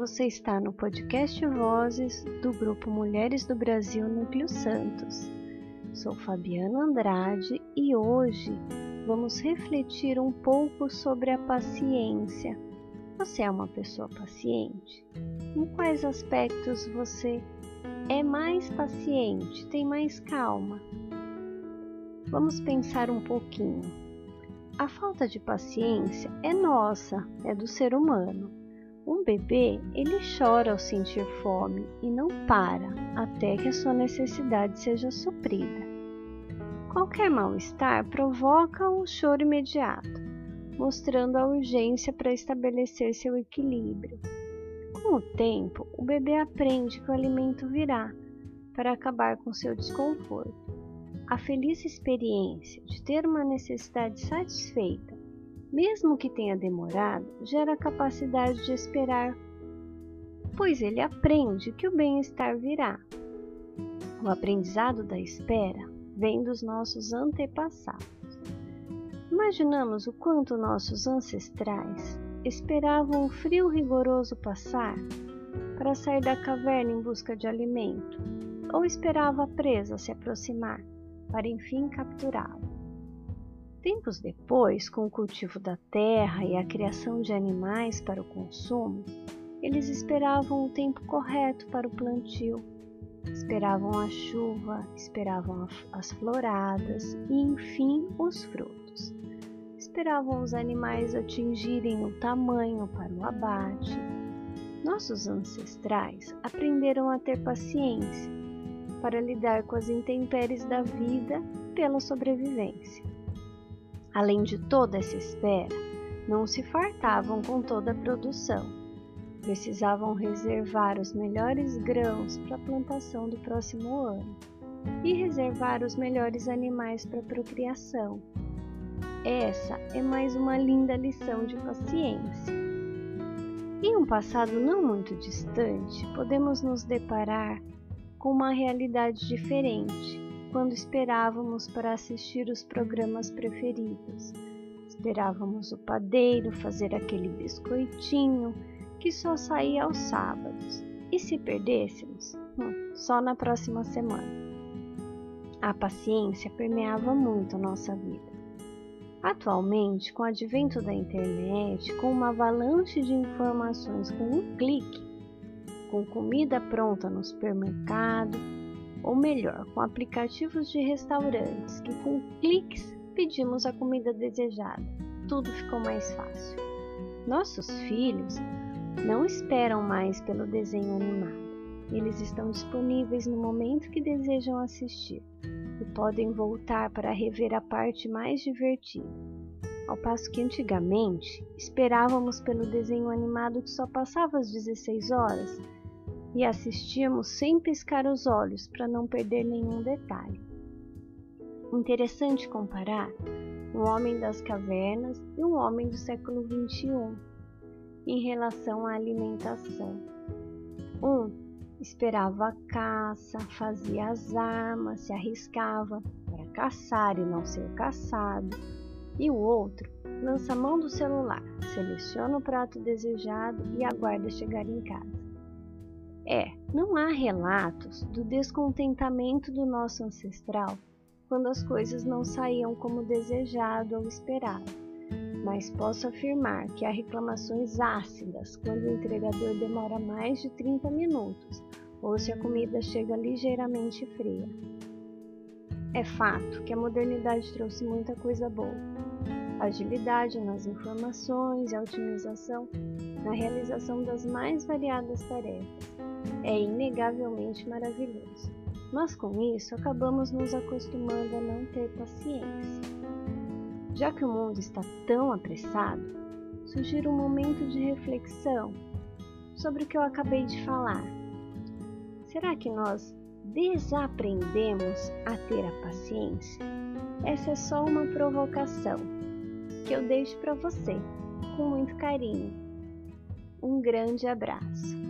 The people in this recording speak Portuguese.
você está no podcast Vozes do Grupo Mulheres do Brasil Núcleo Santos. Sou Fabiana Andrade e hoje vamos refletir um pouco sobre a paciência. Você é uma pessoa paciente? Em quais aspectos você é mais paciente, tem mais calma? Vamos pensar um pouquinho. A falta de paciência é nossa, é do ser humano. Um bebê, ele chora ao sentir fome e não para até que a sua necessidade seja suprida. Qualquer mal-estar provoca o choro imediato, mostrando a urgência para estabelecer seu equilíbrio. Com o tempo, o bebê aprende que o alimento virá para acabar com seu desconforto. A feliz experiência de ter uma necessidade satisfeita mesmo que tenha demorado, gera a capacidade de esperar, pois ele aprende que o bem-estar virá. O aprendizado da espera vem dos nossos antepassados. Imaginamos o quanto nossos ancestrais esperavam o frio rigoroso passar para sair da caverna em busca de alimento, ou esperava a presa se aproximar para enfim capturá-la. Tempos depois, com o cultivo da terra e a criação de animais para o consumo, eles esperavam o tempo correto para o plantio, esperavam a chuva, esperavam as floradas e, enfim, os frutos. Esperavam os animais atingirem o tamanho para o abate. Nossos ancestrais aprenderam a ter paciência para lidar com as intempéries da vida pela sobrevivência. Além de toda essa espera, não se fartavam com toda a produção. Precisavam reservar os melhores grãos para a plantação do próximo ano e reservar os melhores animais para a procriação. Essa é mais uma linda lição de paciência. Em um passado não muito distante, podemos nos deparar com uma realidade diferente quando esperávamos para assistir os programas preferidos. Esperávamos o padeiro fazer aquele biscoitinho que só saía aos sábados. E se perdêssemos? Hum, só na próxima semana. A paciência permeava muito nossa vida. Atualmente, com o advento da internet, com uma avalanche de informações com um clique, com comida pronta no supermercado, ou melhor, com aplicativos de restaurantes que com cliques pedimos a comida desejada. Tudo ficou mais fácil. Nossos filhos não esperam mais pelo desenho animado. Eles estão disponíveis no momento que desejam assistir e podem voltar para rever a parte mais divertida. Ao passo que antigamente esperávamos pelo desenho animado que só passava às 16 horas e assistíamos sem piscar os olhos para não perder nenhum detalhe. Interessante comparar um homem das cavernas e um homem do século XXI em relação à alimentação. Um esperava a caça, fazia as armas, se arriscava para caçar e não ser caçado, e o outro lança a mão do celular, seleciona o prato desejado e aguarda chegar em casa. É, não há relatos do descontentamento do nosso ancestral quando as coisas não saíam como desejado ou esperado, mas posso afirmar que há reclamações ácidas quando o entregador demora mais de 30 minutos ou se a comida chega ligeiramente fria. É fato que a modernidade trouxe muita coisa boa. Agilidade nas informações e otimização na realização das mais variadas tarefas é inegavelmente maravilhoso. Mas com isso acabamos nos acostumando a não ter paciência. Já que o mundo está tão apressado, sugiro um momento de reflexão sobre o que eu acabei de falar. Será que nós desaprendemos a ter a paciência? Essa é só uma provocação que eu deixo para você com muito carinho. Um grande abraço.